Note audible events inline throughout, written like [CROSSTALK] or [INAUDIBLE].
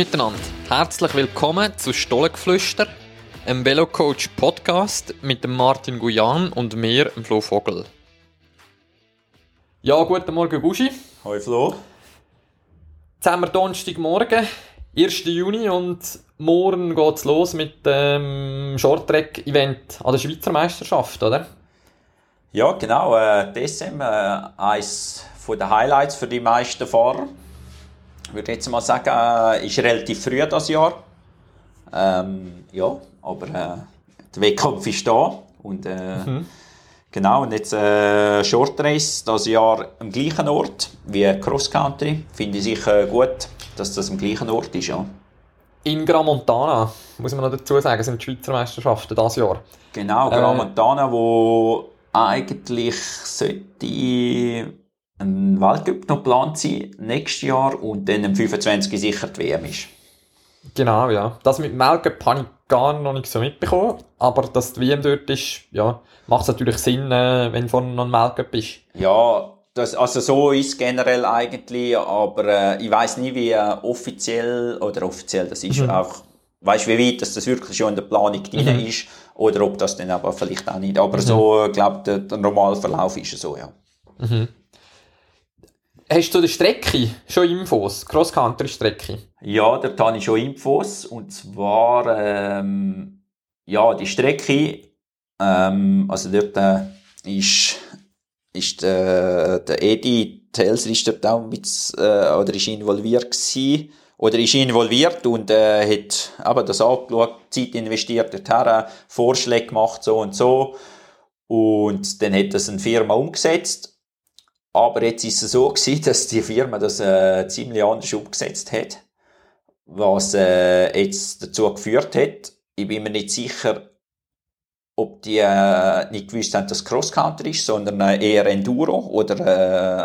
miteinander, herzlich willkommen zu Stollengeflüster, einem Velocoach Podcast mit dem Martin Guyan und mir, dem Flo Vogel. Ja, guten Morgen Gushi. Hoi Flo. Jetzt haben wir Donnerstagmorgen, 1. Juni und morgen geht es los mit dem Shorttrack-Event an der Schweizer Meisterschaft, oder? Ja, genau. Äh, DSM, äh, eines der Highlights für die meisten Fahrer. Ich würde jetzt mal sagen, äh, ist relativ früh das Jahr. Ähm, ja, aber äh, der Wettkampf ist da. Und, äh, mhm. Genau, und jetzt äh, Short Race, das Jahr am gleichen Ort wie Cross Country. Finde ich sicher gut, dass das am gleichen Ort ist. Ja. In Gramontana, muss man noch dazu sagen, sind die Schweizer Meisterschaften dieses Jahr. Genau, Gramontana, äh, wo eigentlich sollte ein Weltcup noch geplant sein, nächstes Jahr, und dann am 25. sicher die WM ist. Genau, ja. Das mit dem Weltcup habe ich gar noch nicht so mitbekommen, aber dass die WM dort ist, ja, macht es natürlich Sinn, äh, wenn vorne noch ein Weltcup ist. Ja, das, also so ist es generell eigentlich, aber äh, ich weiß nie, wie äh, offiziell, oder offiziell, das ist mhm. auch, weißt wie weit dass das wirklich schon in der Planung drin mhm. ist, oder ob das dann aber vielleicht auch nicht. Aber mhm. so, ich glaube, der, der normale Verlauf ist so, ja. Mhm. Hast du der Strecke schon Infos? Cross-Country-Strecke? Ja, dort habe ich schon Infos. Und zwar, ähm, ja, die Strecke, ähm, also dort äh, ist, ist äh, der Edi Telser ist dort auch mit, äh, oder ist involviert gewesen, oder ist involviert und äh, hat aber das angeschaut, Zeit investiert, dorthin, Vorschläge gemacht, so und so. Und dann hat das eine Firma umgesetzt aber jetzt ist es so gewesen, [LAUGHS] dass die Firma das äh, ziemlich anders umgesetzt hat, was äh, jetzt dazu geführt hat. Ich bin mir nicht sicher, ob die äh, nicht gewusst haben, dass Cross-Country ist, sondern äh, eher Enduro oder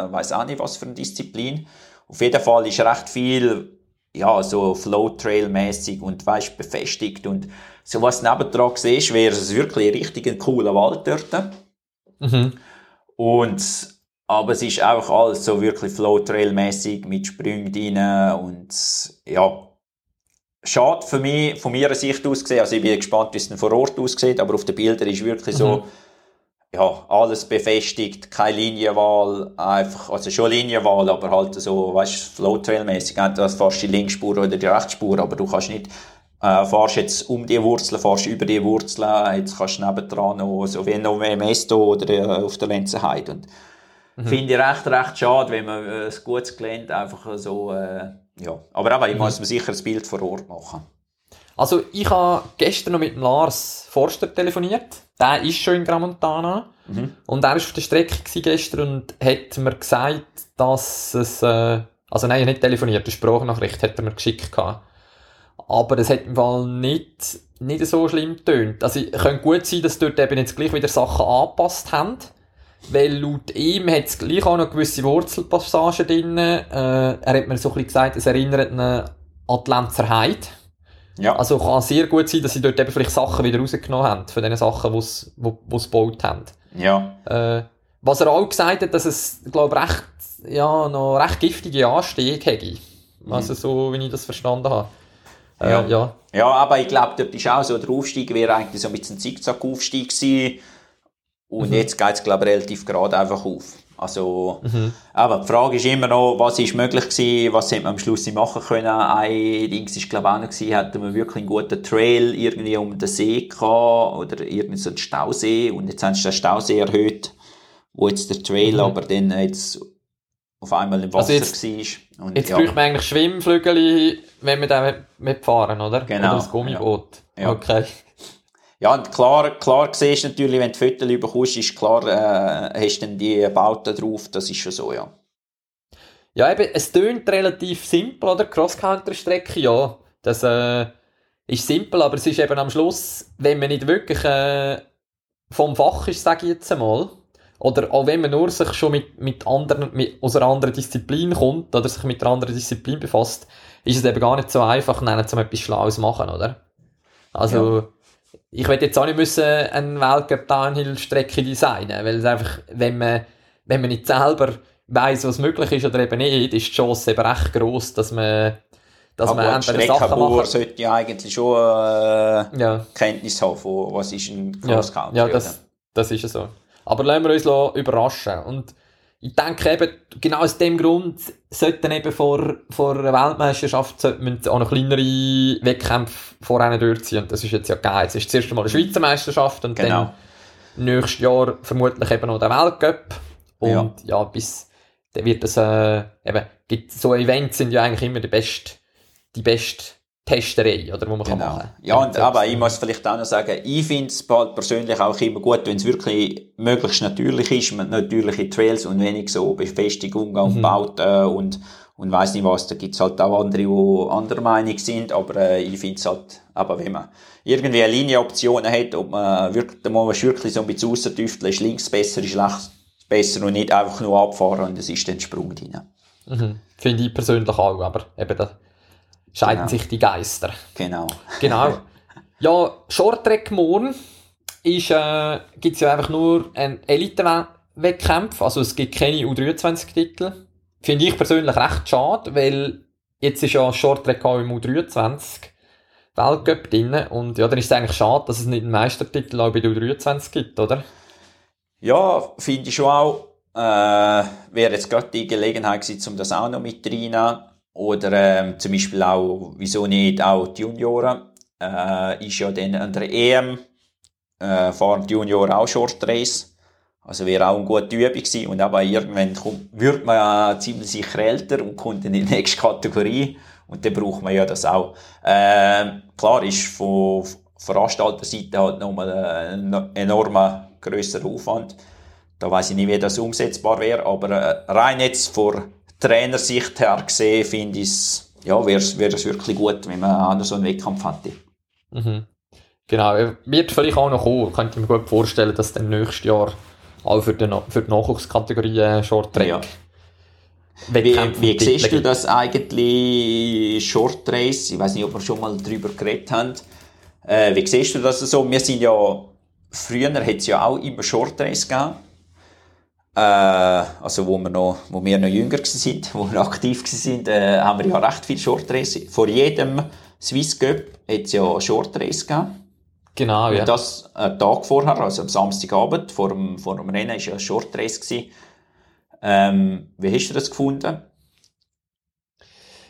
äh, weiß auch nicht was für eine Disziplin. Auf jeden Fall ist recht viel ja so Flow-Trail-mäßig und weißt befestigt und so was nebendran siehst, wäre es wirklich richtig ein cooler Wald dort. Mhm. Und aber es ist auch alles so wirklich Flow-Trail-mäßig mit Sprüngen drin und ja, schade für mich, von meiner Sicht aus gesehen. Also ich bin gespannt, wie es denn vor Ort aussieht, aber auf den Bildern ist wirklich mhm. so, ja, alles befestigt, keine Linienwahl, einfach, also schon Linienwahl, aber halt so, weißt du, Flow-Trail-mäßig. Entweder fährst du die Linksspur oder die Rechtsspur, aber du kannst nicht, äh, fährst jetzt um die Wurzeln, fährst über die Wurzeln, jetzt kannst du nebendran noch, so wie noch mehr Mesto oder äh, auf der Lenzenheide. Und Mhm. Finde ich recht, recht schade, wenn man äh, ein gutes Gelände einfach so, äh, ja. Aber aber ich mhm. muss mir sicher ein Bild vor Ort machen. Also ich habe gestern noch mit Lars Forster telefoniert. Der ist schon in Gramontana. Mhm. Und er war auf der Strecke gestern und hat mir gesagt, dass es, äh, also nein, nicht telefoniert, eine Sprachnachricht hat er mir geschickt gehabt. Aber es hat im Fall nicht, nicht so schlimm getönt. Also, es könnte gut sein, dass dort eben jetzt gleich wieder Sachen angepasst haben. Weil laut ihm hat es gleich auch noch gewisse Wurzelpassagen drin. Äh, er hat mir so ein bisschen gesagt, es erinnert ihn an die Lenzer Heide. Ja. Also kann sehr gut sein, dass sie dort eben vielleicht Sachen wieder rausgenommen haben, von den Sachen, die sie gebaut haben. Ja. Äh, was er auch gesagt hat, dass es, glaube recht, ja, noch recht giftige Anstiege hätte. Mhm. Also so, wie ich das verstanden habe. Äh, ja. ja. Ja, aber ich glaube, dort ist auch so, der Aufstieg wäre eigentlich so mit einem Zickzack-Aufstieg gewesen und mhm. jetzt geht es, glaube ich, relativ gerade einfach auf. Also, mhm. aber die Frage ist immer noch, was ist möglich gewesen, was hätte man am Schluss machen können. Ein Ding ist, glaube ich, auch noch gewesen, wir wirklich einen guten Trail irgendwie um den See gehabt, oder irgendwie so einen Stausee, und jetzt haben sie den Stausee erhöht, wo jetzt der Trail mhm. aber dann jetzt auf einmal im Wasser also jetzt, war. Und, jetzt ja. bräuchte man eigentlich Schwimmflügel, wenn wir da mitfahren, oder? Genau. Oder das Gummiboot. Ja. Okay. Ja, klar, klar siehst du natürlich, wenn du Fotos bekommst, ist klar, äh, hast du dann die Bauten drauf, das ist schon so, ja. Ja, eben, es tönt relativ simpel, oder? Cross-Country-Strecke, ja. Das äh, ist simpel, aber es ist eben am Schluss, wenn man nicht wirklich äh, vom Fach ist, sage ich jetzt einmal, oder auch wenn man nur sich schon mit, mit anderen, mit, aus einer anderen Disziplin kommt, oder sich mit einer anderen Disziplin befasst, ist es eben gar nicht so einfach, um etwas Schlaues machen, oder? Also, ja ich werde jetzt auch nicht müssen eine Weltcup Downhill Strecke designen, weil es einfach, wenn man, wenn man nicht selber weiß, was möglich ist oder eben nicht, ist die Chance eben recht groß, dass man, dass Aber man entweder Sachen machen sollte ja eigentlich schon äh, ja, Kenntnis haben von was ist ein ja, Cross Country. ja oder? das, das ist ja so. Aber lassen wir uns überraschen. Und ich denke eben, genau aus dem Grund sollten eben vor, vor einer Weltmeisterschaft sollten auch noch kleinere Wettkämpfe vorher durchziehen. Und das ist jetzt ja geil. Es ist zuerst einmal eine Schweizer Meisterschaft und Genau. dann nächstes Jahr vermutlich eben noch der Weltcup. Und ja, bis dann wird das, äh, eben, gibt, so Events sind ja eigentlich immer die beste, die beste Testerei, oder, wo man kann Genau. machen Ja, und aber ich muss vielleicht auch noch sagen, ich finde es persönlich auch immer gut, wenn es wirklich möglichst natürlich ist, mit natürliche Trails und wenig so Befestigung und Mhm. Bauten und, und weiss nicht was. Da gibt's halt auch andere, die anderer Meinung sind, aber äh, ich finde es halt, aber wenn man irgendwie eine Linienoption hat, ob man wirklich, da muss man wirklich so ein bisschen rausdüfteln, ist links besser, ist rechts besser und nicht einfach nur abfahren und es ist dann Sprung drin. Mhm. Finde ich persönlich auch, aber eben da scheiden Genau. sich die Geister. Genau. Genau. [LAUGHS] ja, Shorttrack morgen ist, äh, gibt's ja einfach nur einen Elite-Wettkampf, also es gibt keine U23-Titel. Finde ich persönlich recht schade, weil jetzt ist ja Shorttrack auch im U23 Weltcup drin und ja, dann ist es eigentlich schade, dass es nicht einen Meistertitel auch bei der U23 gibt, oder? Ja, finde ich schon auch. Äh, wäre jetzt gerade die Gelegenheit gewesen, um das auch noch mit reinzunehmen. Oder ähm, zum Beispiel auch, wieso nicht auch die Junioren. Äh, ist ja dann an der EM, äh, fahren die Junioren auch Short Race. Also wäre auch eine gute Übung gewesen. Und aber irgendwann kommt, wird man ja ziemlich sicher älter und kommt in die nächste Kategorie. Und dann braucht man ja das auch. Ähm, klar ist von Veranstalterseite halt nochmal ein enormer grösserer Aufwand. Da weiß ich nicht, wie das umsetzbar wäre, aber äh, rein jetzt von Trainersicht her gesehen, finde ich es, ja, wäre es wirklich gut, wenn man auch noch so einen Wettkampf hätte. Mhm. Genau, er wird vielleicht auch noch kommen. Könnte ich mir gut vorstellen, dass dann nächstes Jahr auch für die, für die Nachwuchskategorie äh, Short Track Ja. Wie, Wettkämpfe wie siehst du das eigentlich, Short Race? Ich weiß nicht, ob wir schon mal darüber geredet haben. Äh, wie siehst du das so? Wir sind ja, früher hat es ja auch immer Short Race gegeben. Äh, also wo wir noch, wo wir noch jünger sind, [LAUGHS] wo wir aktiv sind, äh, haben wir ja recht viel Short Race. Vor jedem Swiss Cup hat es ja Short Race gegeben. Genau, ja. Und das einen Tag vorher, also am Samstagabend, vor dem, vor dem Rennen, war ja ein Short Race. Gewesen. Ähm, wie hast du das gefunden?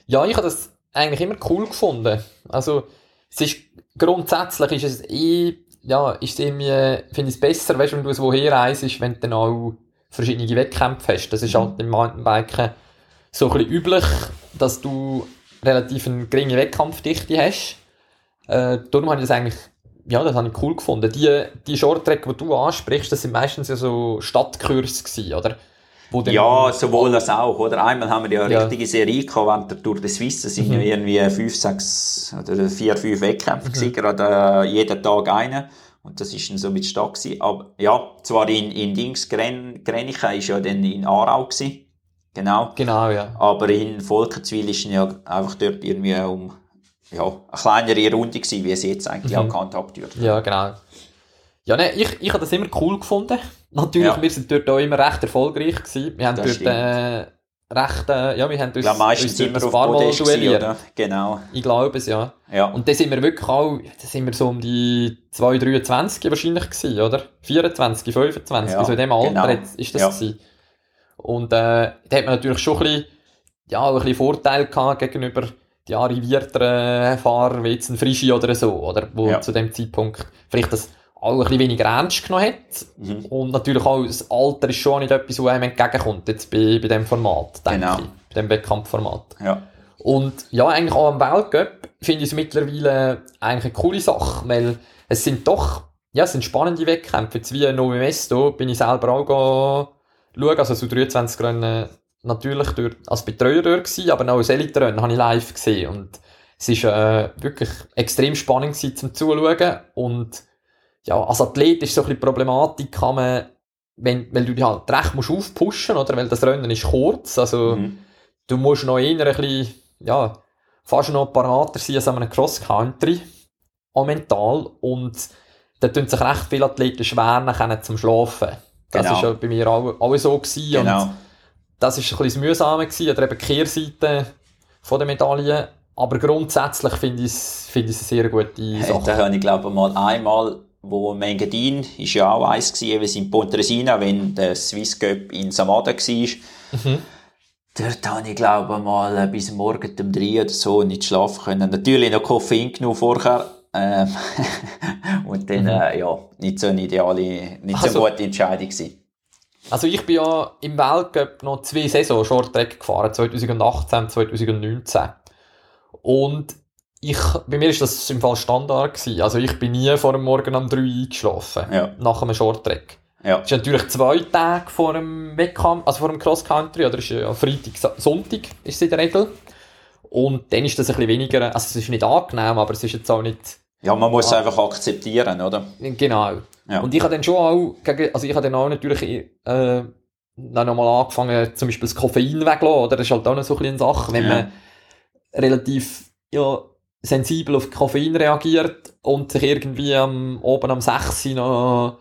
Ja, ich habe das eigentlich immer cool gefunden. Also, es ist, grundsätzlich ist es eh, ja, ist es irgendwie, finde ich es besser, weißt, wenn du es woher reist, wenn du dann auch verschiedene Wettkämpfe hast. Das ist Mhm. halt im Mountainbiken so ein bisschen üblich, dass du relativ eine geringe Wettkampfdichte hast. Äh, darum habe ich das eigentlich, ja, das habe ich cool gefunden. Die, die Shorttrack, die du ansprichst, das sind meistens ja so Stadtkurse gewesen, oder? Ja, sowohl als auch, oder? Einmal haben wir ja eine richtige Serie gehabt während der Tour de Suisse. Es sind ja irgendwie fünf, sechs oder vier, fünf Wettkämpfe gewesen, gerade äh, jeden Tag einen. Und das ist dann so mit Stadt gewesen. Aber ja, zwar in, in Dings, Gren, Grenichen ist ja dann in Aarau gewesen. Genau. Genau, ja. Aber in Volkenswil ist ja einfach dort irgendwie um, ja, eine kleinere Runde gewesen, wie es jetzt eigentlich auch gehandhabt wird. Ja, genau. Ja, ne, ich, ich habe das immer cool gefunden. Natürlich, Ja. wir sind dort auch immer recht erfolgreich gewesen. Wir haben Das dort äh, recht, äh, ja, wir haben uns, glaube, meistens uns ein paar Mal duelliert. Genau. Ich glaube es, ja. Ja. Und dann sind wir wirklich auch, da sind wir so um die 2, 23 wahrscheinlich gewesen, oder? 24, 25, Ja, so in dem Alter genau. jetzt ist das Ja. gewesen. Und äh, da hat man natürlich schon ein bisschen, ja, ein bisschen Vorteil gehabt gegenüber die arrivierteren Fahrer wie jetzt ein Frischi oder so, oder? Wo Ja. zu dem Zeitpunkt vielleicht das auch ein bisschen weniger ernst genommen hat. Mhm. Und natürlich auch das Alter ist schon nicht etwas, was einem entgegenkommt, jetzt bei, bei dem Format, denke Genau. ich. Bei dem Wettkampfformat. Ja. Und ja, eigentlich auch am Weltcup finde ich es mittlerweile eigentlich eine coole Sache, weil es sind doch, ja, es sind spannende Wettkämpfe. Jetzt wie Novi Mesto bin ich selber auch schauen, also so 23 Rennen natürlich dort, als Betreuer dort gewesen, aber auch als Elite-Rennen habe ich live gesehen und es ist äh, wirklich extrem spannend gewesen zum Zuschauen und ja, als Athlet ist so ein bisschen die Problematik, kann man, wenn, weil du dich halt recht musst aufpushen, oder, weil das Rennen ist kurz, also Mhm. du musst noch eher ein bisschen, ja, fast noch parater sein als an einem Cross-Country, auch mental. Und da tun sich recht viele Athleten schwer zum Schlafen. Das Genau. ist ja bei mir auch, auch so gewesen. Genau. Und das ist ein bisschen das Mühsame gewesen, oder eben die Kehrseite von der Medaille. aber grundsätzlich finde ich es find eine sehr gute Sache. Hey, da habe ich glaube mal einmal, wo Mengadin ist ja auch eins gewesen, wie in Pontresina, wenn der Swiss Cup in Samada war. Mhm. Dort habe ich glaube mal äh, bis morgen um drei oder so nicht schlafen können. Natürlich noch Koffein genommen vorher. Ähm [LAUGHS] und dann, mhm. äh, ja, nicht so eine ideale, nicht also, so eine gute Entscheidung gewesen. Also ich bin ja im Weltcup noch zwei Saison Short-Track gefahren, 2018 und 2019. Und ich, bei mir ist das im Fall Standard gewesen. Also ich bin nie vor dem Morgen um 3 eingeschlafen. Ja. Nach einem Short-Track. Ja. Das ist natürlich zwei Tage vor dem Wettkampf, also vor dem Cross-Country, oder ist ja Freitag, Sonntag ist es in der Regel. Und dann ist das ein bisschen weniger, also es ist nicht angenehm, aber es ist jetzt auch nicht... Ja, man muss es einfach akzeptieren, oder? Genau. Ja. Und ich habe dann schon auch, also ich habe dann auch natürlich äh, dann nochmal angefangen, zum Beispiel das Koffein wegzulassen, oder? Das ist halt auch noch so ein bisschen eine Sache, wenn ja. man relativ ja, sensibel auf Koffein reagiert und sich irgendwie am, oben am 6 noch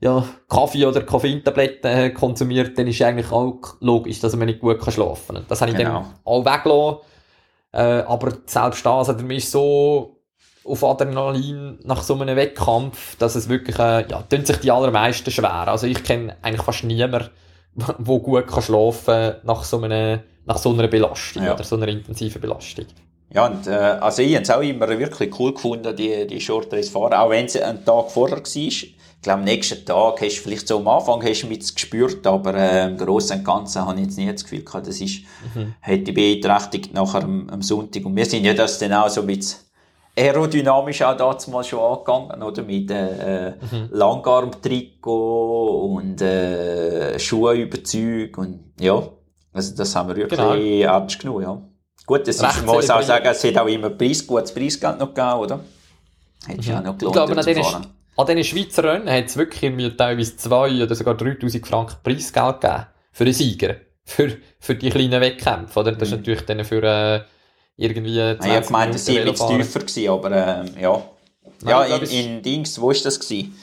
ja, Kaffee oder Koffeintabletten konsumiert, dann ist eigentlich auch logisch, dass man nicht gut schlafen kann. Das habe ich genau. dann auch weggelassen. Äh, aber selbst das, also, mir ist so auf Adrenalin nach so einem Wettkampf, dass es wirklich, äh, ja, tun sich die allermeisten schwer. Also ich kenne eigentlich fast niemanden, der gut kann schlafen nach so einer, nach so einer Belastung ja. oder so einer intensiven Belastung. Ja, und, äh, also ich habe es auch immer wirklich cool gefunden, die, die Short Race fahren, auch wenn es einen Tag vorher war. Ich glaube, am nächsten Tag hast du vielleicht so am Anfang hast du mit gespürt, aber äh, im Großen und Ganzen habe ich jetzt nie das Gefühl gehabt, das ist, mhm. hätte beeinträchtigt nachher am, am Sonntag. Und wir sind ja das dann auch so ein bisschen aerodynamisch auch dazu mal schon angegangen, oder? Mit äh, mhm. Langarm-Trikot und äh, Schuheüberzug und ja, also das haben wir wirklich genau. ernst genommen, ja. Gut, das ist, man muss auch sagen, es hat auch immer Preis, gutes Preisgeld noch gegeben, oder? Hättest mhm. auch noch gelohnt, ich glaube, an, an diesen Schweizer Rennen hat es wirklich irgendwie teilweise zwei oder sogar 3000 Franken Preisgeld gegeben. Für einen Sieger. Für, für die kleinen Wettkämpfe, oder? Das mhm. ist natürlich dann für, äh, irgendwie 20 Ich habe gemeint, es sei ein bisschen tiefer gewesen, aber äh, ja. Nein, ja, in, in Dings, wo ist das gewesen?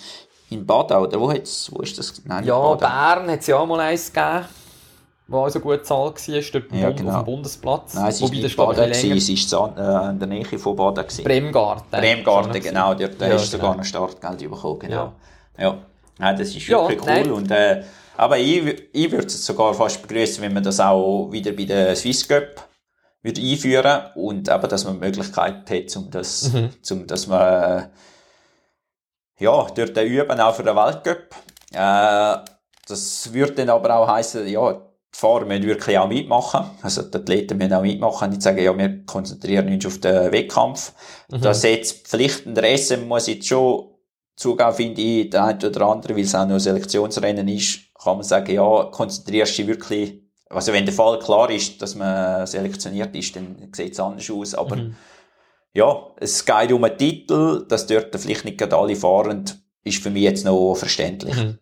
In Badau, oder wo, hat's, wo ist das? Nein, ja, Bern hat es ja auch mal eins gegeben, wo auch so gut Zahl war, dort ja, genau. auf dem Bundesplatz. Nein, es war nicht Baden, es war äh, in der Nähe von Baden. Gewesen. Bremgarten. Bremgarten, genau, dort ja, hast du sogar genau. ein Startgeld bekommen, genau. Ja. ja. Nein, das ist wirklich ja, cool und äh, aber ich, ich würde es sogar fast begrüßen, wenn man das auch wieder bei der Swiss Cup würde einführen und eben, dass man die Möglichkeit hat, um das, mhm. um, dass man, ja, dort üben, auch für den Weltcup. Äh, das würde dann aber auch heißen, ja, Fahrer müssen wirklich auch mitmachen. Also die Athleten müssen auch mitmachen. Nicht sagen, ja, wir konzentrieren uns auf den Wettkampf. Mhm. Das jetzt der SM muss jetzt schon zugeben, finde ich, der eine oder andere, weil es auch noch ein Selektionsrennen ist, kann man sagen, ja, konzentrierst du dich wirklich also wenn der Fall klar ist, dass man selektioniert ist, dann sieht es anders aus. Aber mhm. ja, es geht um einen Titel, dass dort vielleicht nicht gerade alle fahren, ist für mich jetzt noch verständlich. Mhm.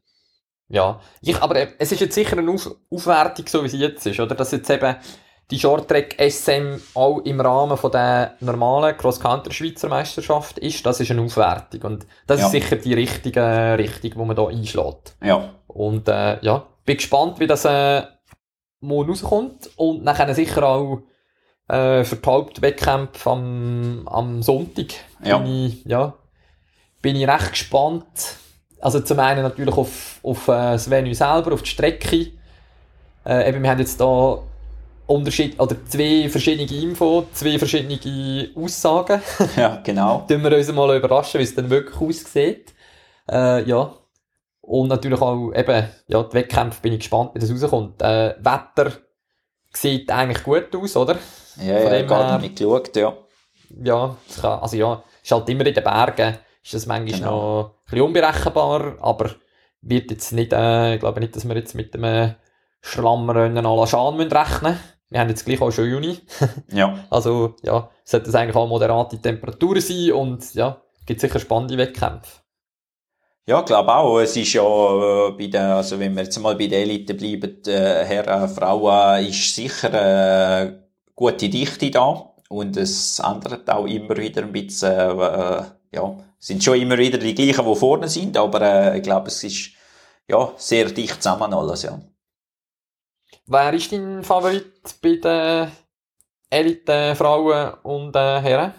Ja, ich, aber es ist jetzt sicher eine Auf Aufwertung, so wie sie jetzt ist, oder? Dass jetzt eben die Shorttrack SM auch im Rahmen von der normalen Cross-Country-Schweizer Meisterschaft ist, das ist eine Aufwertung. Und das ja. ist sicher die richtige Richtung, die man da einschlägt. Ja. Und äh, ja, bin gespannt, wie das äh, morgen rauskommt und dann sicher auch äh, für die Hauptwettkämpfe am, am Sonntag ja. bin, ich, ja, bin ich recht gespannt. Also zum einen natürlich auf, auf äh, das Venue selber, auf die Strecke. Äh, eben, wir haben jetzt da Unterschied, oder zwei verschiedene Infos, zwei verschiedene Aussagen. Ja, genau. [LAUGHS] Tun wir uns mal überraschen, wie es dann wirklich aussieht. Äh, ja, und natürlich auch eben, ja, die Wettkämpfe bin ich gespannt, wie das rauskommt. Äh, Wetter sieht eigentlich gut aus, oder? Ja, Von ja, gerade nicht geschaut, ja. Ja, kann, also ja, ist halt immer in den Bergen, ist das manchmal genau. noch ein bisschen unberechenbar, aber wird jetzt nicht, äh, ich glaube nicht, dass wir jetzt mit dem Schlammrennen à la Schan rechnen müssen. Wir haben jetzt gleich auch schon Juni. [LAUGHS] ja. Also, ja, sollte es eigentlich auch moderate Temperaturen sein und ja, gibt sicher spannende Wettkämpfe. Ja, ich glaube auch. Es ist ja äh, bei den, also wenn wir jetzt mal bei der Elite bleiben, äh, Herren, Frauen, ist sicher äh, gute Dichte da. Und es ändert auch immer wieder ein bisschen, äh, ja, sind schon immer wieder die gleichen, die vorne sind, aber äh, ich glaube, es ist ja sehr dicht zusammen alles, ja. Wer ist dein Favorit bei den Elite-Frauen und äh, Herren?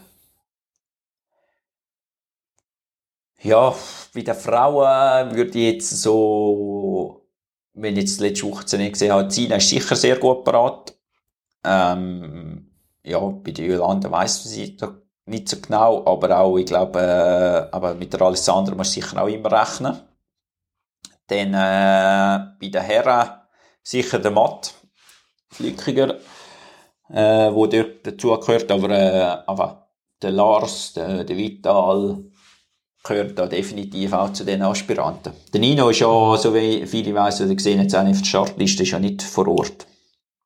Ja, bei den Frauen würde ich jetzt so, wenn ich jetzt letzte Woche nicht gesehen habe, Zina ist sicher sehr gut parat. Ähm, ja, bei der Jolanda weiss sie nicht so genau, aber auch, ich glaube, äh, aber mit der Alessandra muss sicher auch immer rechnen. Dann äh, bei den Herren sicher der Matt Flickiger, äh, wo dort dazugehört, aber, äh, aber der Lars, der, der Vital, gehört da definitiv auch zu den Aspiranten. Der Nino ist ja, so wie viele weiss oder gesehen nicht auf der Startliste, ist ja nicht vor Ort.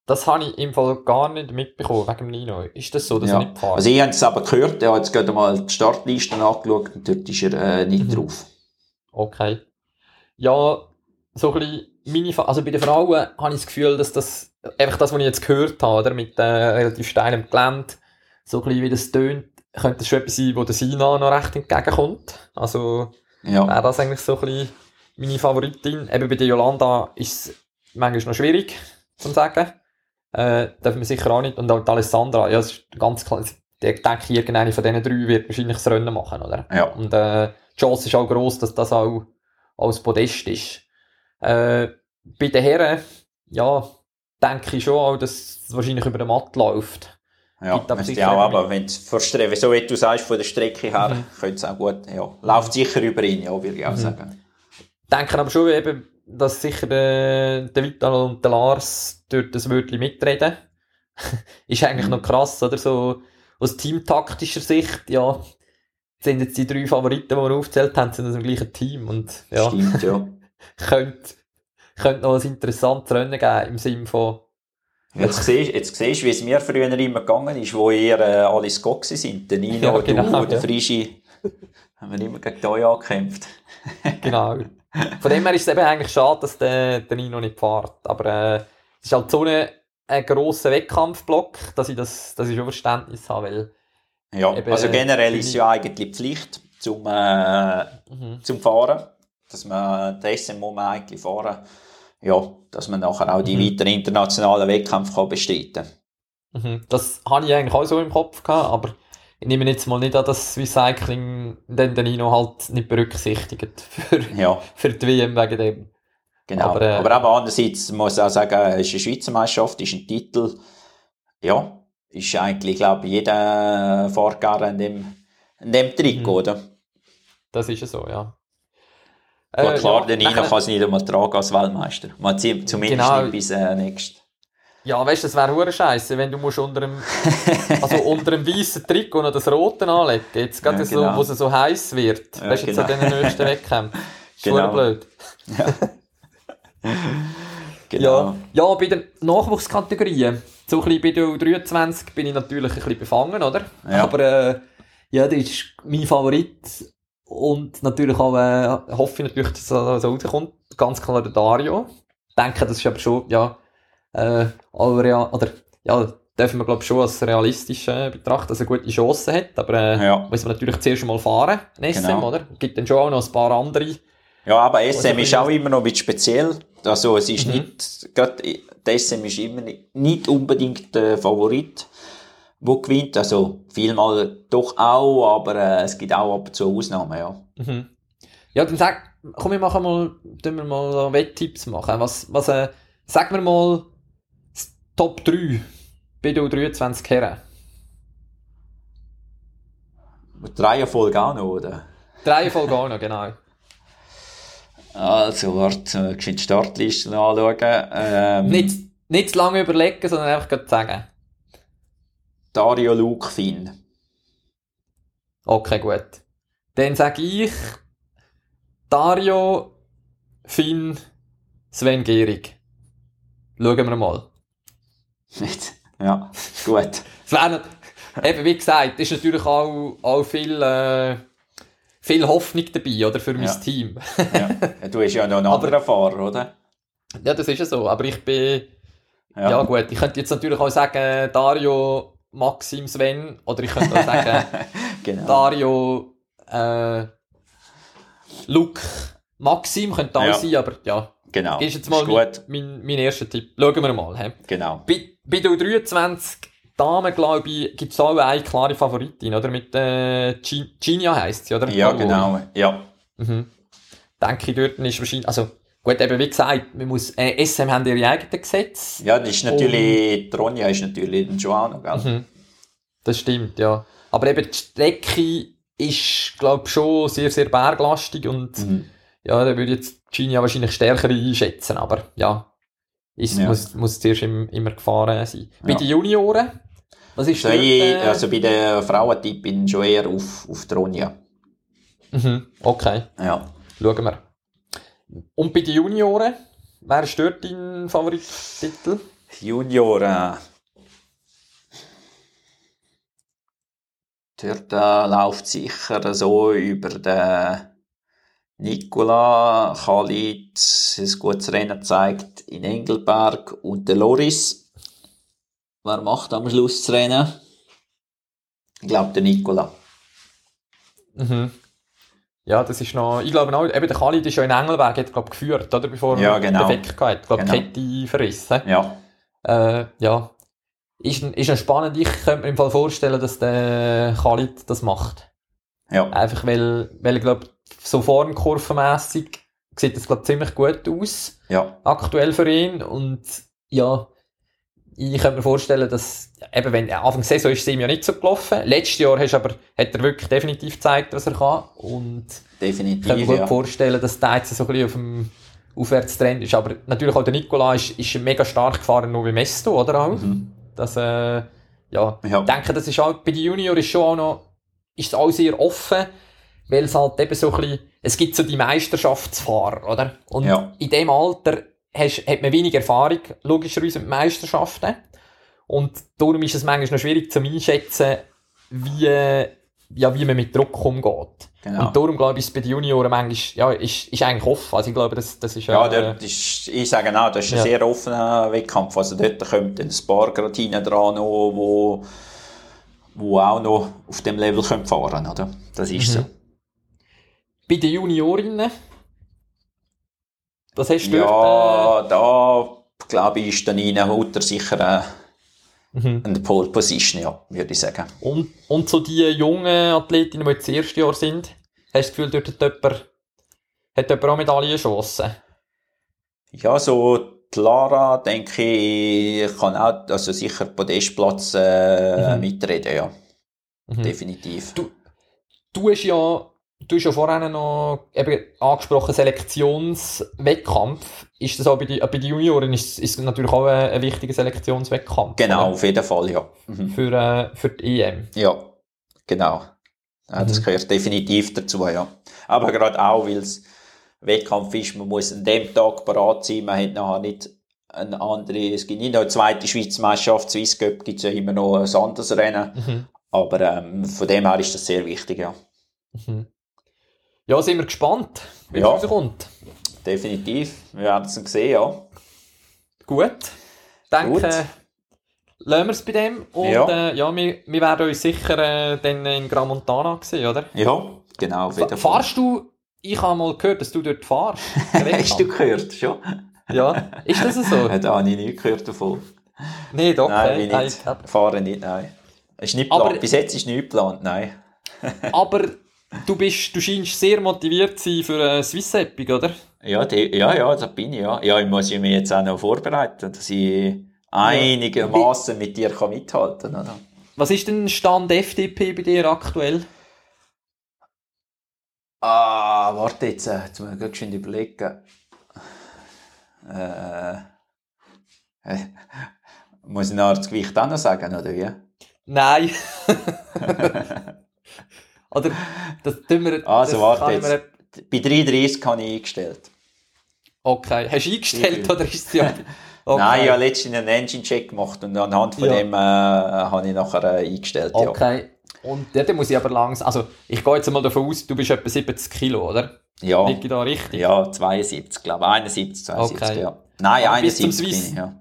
Das habe ich im Fall gar nicht mitbekommen, wegen dem Nino. Ist das so, dass ja. er nicht fährt? Also ich habe es aber gehört, hat jetzt gerade mal die Startliste angeschaut und dort ist er äh, nicht Mhm. drauf. Okay. Ja, so ein bisschen meine, also bei den Frauen habe ich das Gefühl, dass das, einfach das, was ich jetzt gehört habe, oder, mit äh, relativ steilem Gelände, so ein bisschen wie das tönt, könnte das schon etwas sein, wo der Sina noch recht entgegenkommt. Also, Ja. wäre das eigentlich so ein bisschen meine Favoritin. Eben bei der Yolanda ist es manchmal noch schwierig, zu sagen. Äh, darf man sicher auch nicht. Und auch die Alessandra, ja, es ist ganz klar, ich denke, irgendeine von diesen drei wird wahrscheinlich das Rennen machen, oder? Ja. Und äh, die Chance ist auch gross, dass das auch als Podest ist. Äh, bei den Herren, ja, denke ich schon auch, dass es wahrscheinlich über den Matt läuft. Ja, müsste sicher auch, aber wenn es so wie du sagst, von der Strecke her, Mhm. könnte es auch gut, ja, läuft sicher über ihn, ja, würde ich auch Mhm. sagen. denke aber schon eben, dass sicher der, der Vital und der Lars dort das Wörtchen mitreden. [LAUGHS] ist eigentlich Mhm. noch krass, oder? So, aus teamtaktischer Sicht, ja, sind jetzt die drei Favoriten, die wir aufgezählt haben, sind aus dem gleichen Team und, ja, Stimmt, ja. [LAUGHS] könnte, könnte noch ein interessantes Rennen geben, im Sinne von, Jetzt siehst, jetzt siehst du, wie es mir früher immer gegangen ist, wo ihr äh, alle Scott sind. Der Nino, Ja, genau, du, der ja. Frischi. haben wir immer gegen euch angekämpft. Genau. [LAUGHS] Von dem her ist es eben eigentlich schade, dass der, der Nino nicht fährt. Aber äh, es ist halt so ein, ein grosser Wettkampfblock, dass ich, das, dass ich schon Verständnis habe. Weil, Ja, Eben, also generell ist es ja eigentlich Pflicht zum, äh, mhm. zum Fahren. Dass man das SM muss man eigentlich fahren. Ja, dass man nachher auch die Mhm. weiteren internationalen Wettkämpfe kann bestreiten Mhm. Das habe ich eigentlich auch so im Kopf gehabt, aber ich nehme jetzt mal nicht an, dass Swiss Cycling den, Nino halt nicht berücksichtigt für, Ja, [LAUGHS] für die WM wegen dem. genau. Aber, Aber, äh, eben andererseits muss ich auch sagen, es ist eine Schweizer Meisterschaft, ist ein Titel. Ja, ist eigentlich, glaube ich, jeder gerne in dem, in dem Trikot, Mhm. oder? Das ist ja so, ja. Gut, Äh, klar, ja, der Nino kann es nicht einmal tragen als Weltmeister. Man zieht zumindest Genau. nicht bis äh, nächst. Ja, weißt du, das wäre hure scheiße, wenn du musst unter dem, [LAUGHS] also [LAUGHS] unter dem weißen Trikot noch das Rote anlegen. Jetzt gerade Ja, so, genau. wo es so heiß wird. Ja, weißt du, jetzt an genau. den nächsten Wettkämpfen. Genau. [LAUGHS] genau. blöd. [LAUGHS] Genau. Ja, ja, bei den Nachwuchskategorien, so ein bisschen bei der U23 bin ich natürlich ein bisschen befangen, oder? Ja. Aber äh, ja, das ist mein Favorit. Und natürlich auch, äh, hoffe ich natürlich, dass er so rauskommt. Ganz klar der Dario. Ich denke, das ist aber schon, ja, äh, aber ja, oder, ja, dürfen wir, glaube ich, schon als realistisch äh, betrachten, dass er gute Chancen hat. Aber äh, Ja. muss man natürlich zuerst mal fahren, SM, Genau. oder? Gibt dann schon auch noch ein paar andere. Ja, aber Also SM ist ein auch immer noch ein bisschen speziell. Also es ist Mhm. nicht, gerade der SM ist immer nicht, nicht unbedingt der Favorit, wo gewinnt. Also vielmal doch auch, aber äh, es gibt auch ab und zu Ausnahmen, ja. Mhm. Ja, dann sag, komm, wir machen mal, tun wir mal Wetttipps machen. Was, was, äh, sag mir mal Top 3 bei der 23 Herren. Die Reihenfolge auch noch, oder? Drei Folgen auch noch, genau. [LAUGHS] Also, warte, geschwind die Startliste noch anschauen. Ähm, Nicht, nicht zu lange überlegen, sondern einfach gerade sagen. Dario Luke Finn. Okay, gut. Dann sage ich Dario, Finn, Sven Gehrig. Schauen wir mal. Nicht? Ja, gut. Es wäre eben wie gesagt, ist natürlich auch, auch viel, äh, viel Hoffnung dabei, oder, für mein Ja. Team. Ja. Du bist ja noch ein anderer Fahrer, oder? Ja, das ist ja so, aber ich bin, ja. gut, ich könnte jetzt natürlich auch sagen, Dario, Maxim, Sven, oder ich könnte auch sagen, [LAUGHS] genau. Dario, äh, Luke, Maxim, könnte auch Ja. sein, aber ja, genau. ist jetzt mal Ist mein, mein, mein erster Tipp. Schauen wir mal. He. Genau. Bei, bei der U23 Damen, glaube ich, gibt es auch eine klare Favoritin, oder? Mit äh, Ginia heisst sie, oder? Ja, genau, ja. Mhm. Denke ich, dort ist wahrscheinlich, also, gut, eben wie gesagt, man muss, äh, SM haben ihre eigenen Gesetze. Ja, das ist natürlich, Und, Ronja ist natürlich ein Joano, gell? Mhm. Das stimmt, ja. Aber eben die Strecke ist, glaube ich, schon sehr, sehr berglastig und mhm. ja, da würde jetzt Ginia wahrscheinlich stärker einschätzen, aber ja, ist, ja. muss, muss zuerst im, immer gefahren sein. Ja. Bei den Junioren, was ist so dort, äh... Also bei den Frauentyp bin ich schon eher auf, auf die Ronja. Mhm, okay. Ja. Schauen wir. Und bei den Junioren, wer ist dort dein Favorittitel? Junioren. Dort äh, läuft sicher so über den Nicola Khalid ein gutes Rennen zeigt in Engelberg und der Loris. Wer macht am Schluss das Rennen? Ich glaube, der Nicola. Mhm. Ja, das ist noch, ich glaube noch, eben der Khalid ist ja in Engelberg, hat, glaube geführt, oder? Bevor ja, genau. der Weck hat, glaube genau. Kette verrissen. Ja. Äh, ja. Ist, ist ein spannend. Ich könnte mir im Fall vorstellen, dass der Khalid das macht. Ja. Einfach weil, weil ich glaube, so formkurvenmässig sieht das glaube ziemlich gut aus. Ja. Aktuell für ihn. Und ja, ich könnte mir vorstellen, dass eben wenn Anfang der Saison ist es ihm ja nicht so gelaufen. Letztes Jahr hast aber, hat er wirklich definitiv gezeigt, was er kann. Und definitiv, ich kann mir gut ja. vorstellen, dass der jetzt so ein bisschen auf dem Aufwärtstrend ist. Aber natürlich auch der Nikola ist, ist mega stark gefahren, nur wie Mesto, oder auch? Mhm. Das, äh, ja, ja. ich denke, das ist auch, bei den Junior ist schon auch noch, ist es auch sehr offen, weil es halt eben so ein bisschen, es gibt so die Meisterschaftsfahrer, oder? Und ja. in dem Alter hast, hat man wenig Erfahrung, logischerweise mit Meisterschaften. Und darum ist es manchmal noch schwierig zu einschätzen, wie, ja, wie man mit Druck umgeht. Genau. Und darum glaube ich, ist bei den Junioren manchmal, ja, ist, ist eigentlich offen. Also ich glaube, das, das ist, ja, äh, ist, ich sage auch, das ist ein ja. sehr offener Wettkampf. Also dort kommt ein paar gerade hinten dran, wo, wo auch noch auf dem Level fahren können, oder? Das ist mhm. so. Bei den Juniorinnen, was hast du Ja, dort, äh... da glaube ich, ist Nina Hutter sicher äh, mhm. eine Pole Position, ja, würde ich sagen. Und, und so die jungen Athletinnen, die jetzt das erste Jahr sind, hast du das Gefühl, dort hat jemand, hat jemand auch Medaillenchancen? Ja, so die Lara, denke ich, kann auch also sicher Podestplatz äh, mhm. mitreden, ja. Mhm. Definitiv. Du, du hast ja Du hast ja vorhin noch eben angesprochen, Selektionswettkampf. Ist das auch bei, die, bei den Junioren ist, ist natürlich auch ein, ein wichtiger Selektionswettkampf? Genau, oder? auf jeden Fall, ja. Mhm. Für, äh, für die EM? Ja, genau. Ja, das mhm. gehört definitiv dazu, ja. Aber gerade auch, weil es Wettkampf ist, man muss an dem Tag parat sein, man hat nachher nicht eine andere, es gibt nicht noch eine zweite Schweizer Meisterschaft, Swiss Cup gibt es ja immer noch ein anderes Rennen. Mhm. Aber ähm, von dem her ist das sehr wichtig, ja. Mhm. Ja, sind wir gespannt, wie ja, es rauskommt. Definitiv. Wir werden es sehen, ja. Gut. Denke, Gut. lassen wir es bei dem. Und ja, äh, ja wir, wir werden uns sicher äh, dann in Gramontana sehen, oder? Ja, genau. Fahrst du, ich habe mal gehört, dass du dort fahrst. [LAUGHS] Hast du gehört, schon? Ja, ist das so? [LAUGHS] da habe ich nie gehört davon. Nein, doch. Nein, ich nicht. Nein, fahre nicht, nein. Ist nicht geplant. Bis jetzt ist nicht geplant, nein. [LAUGHS] aber Du, bist, du scheinst sehr motiviert zu sein für eine Swiss Epic, oder? Ja, die, ja, ja, das bin ich, ja. Ja, ich muss mich jetzt auch noch vorbereiten, dass ich einigermaßen mit dir kann mithalten kann. Was ist denn Stand FDP bei dir aktuell? Ah, warte jetzt, äh, jetzt muss ich schön überlegen. Äh, äh, muss ich noch das Gewicht auch noch sagen, oder wie? Nein. [LAUGHS] Oder das tun wir. Also warte jetzt. Wir... Bei 33 habe ich eingestellt. Okay. Hast du eingestellt oder ist es ja. Okay. Nein, ich habe letztens einen Engine-Check gemacht und anhand von ja. dem äh, habe ich nachher äh, eingestellt. Okay. Ja. Und dann muss ich aber langsam. Also, ich gehe jetzt mal davon aus, du bist etwa 70 Kilo, oder? Ja. Liege ich da richtig? Ja, 72, glaube ich. 71, 72, okay. ja. Nein, aber 71 bis ich, ja.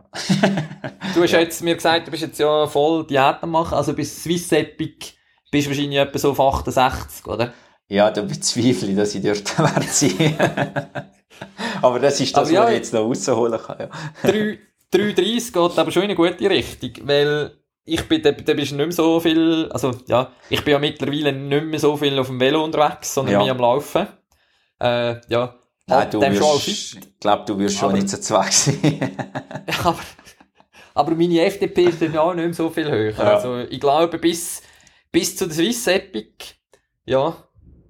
du hast [LAUGHS] ja. jetzt mir gesagt, du bist jetzt ja voll Diät am machen, also bis Swiss Epic bist wahrscheinlich etwa so auf 68, oder? Ja, da bezweifle ich, dass ich dort [LAUGHS] werde sein. aber das ist das, ja, was ich jetzt noch rausholen kann. Ja. 3, 3,30 geht aber schon in eine gute Richtung, weil ich bin, da, da bist du nicht mehr so viel, also ja, ich bin ja mittlerweile nicht mehr so viel auf dem Velo unterwegs, sondern Ja. mehr am Laufen. Äh, ja, Nein, du schon wirst, ich glaube, du wirst schon Aber- nicht so zwang sein. [LAUGHS] aber, aber meine FDP ist dann auch nicht mehr so viel höher. Ja. Also ich glaube, bis, bis zu der Swiss Epic, ja,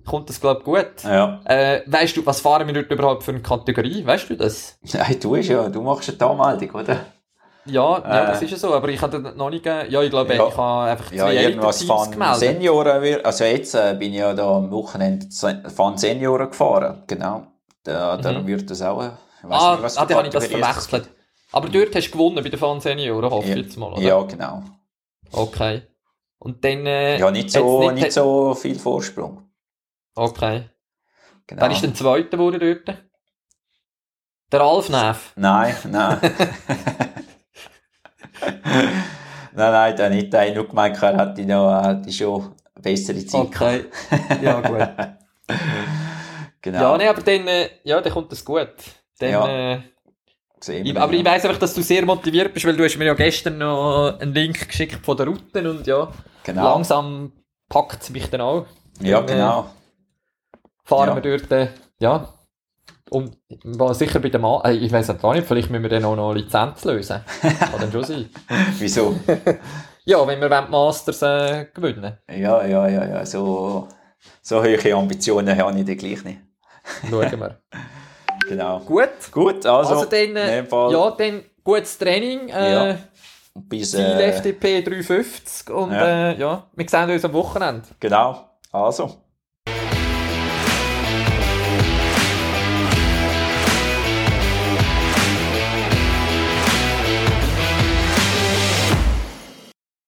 kommt das glaube ich gut. ja. Äh, weißt du, was fahren wir dort überhaupt für eine Kategorie? Weißt du das? Nein, du bist ja, du machst eine Anmeldung, oder? Ja, ja Äh. das ist ja so, aber ich habe noch nicht, ja, ich glaube, Ja. ich habe einfach Ja, zwei irgendwas von gemeldet. Senioren, also jetzt äh, bin ich ja da am Wochenende von Senioren gefahren, genau. Da, da Mhm. wird das auch, äh, ich Ah, nicht, was ah dann habe ich das verwechselt. Aber dort hast du gewonnen bei den Fan Senioren, hoffe ich Ja. jetzt mal, oder? Ja, genau. Okay. Und dann, äh, Ja, nicht so, nicht so viel Vorsprung. Okay. Genau. Wer ist denn Zweiter geworden dort? Der Alf Neff. Nein, nein. [LAUGHS] [LAUGHS] nein, nein, der nicht. Der hat nur gemeint, er hätte noch, hätte schon bessere Zeit. Okay. Ja, gut. [LAUGHS] Genau. Ja, nee, aber dann, äh, ja, dann kommt das gut. Dann, Ja. äh, ich, aber ja. ich weiss einfach, dass du sehr motiviert bist, weil du hast mir ja gestern noch einen Link geschickt von der Route und ja, Genau. langsam packt es mich dann auch. Ja, Dann, äh, genau. fahren Ja. wir dort, äh, ja. Und war sicher bei dem Mann, äh, ich weiß gar nicht, vielleicht müssen wir dann auch noch eine Lizenz lösen. Kann dann schon sein. [LAUGHS] Wieso? [LAUGHS] Ja, wenn wir Masters äh, gewinnen Ja, ja, ja, ja. So, so hohe Ambitionen habe ich dann gleich nicht. Schauen wir. [LAUGHS] Genau. Gut. Gut, also, Also, dann, äh, ja, dann gutes Training. Äh, Ja. bis, äh, FDP 350 und ja. äh, ja, wir sehen uns am Wochenende. genau. Also,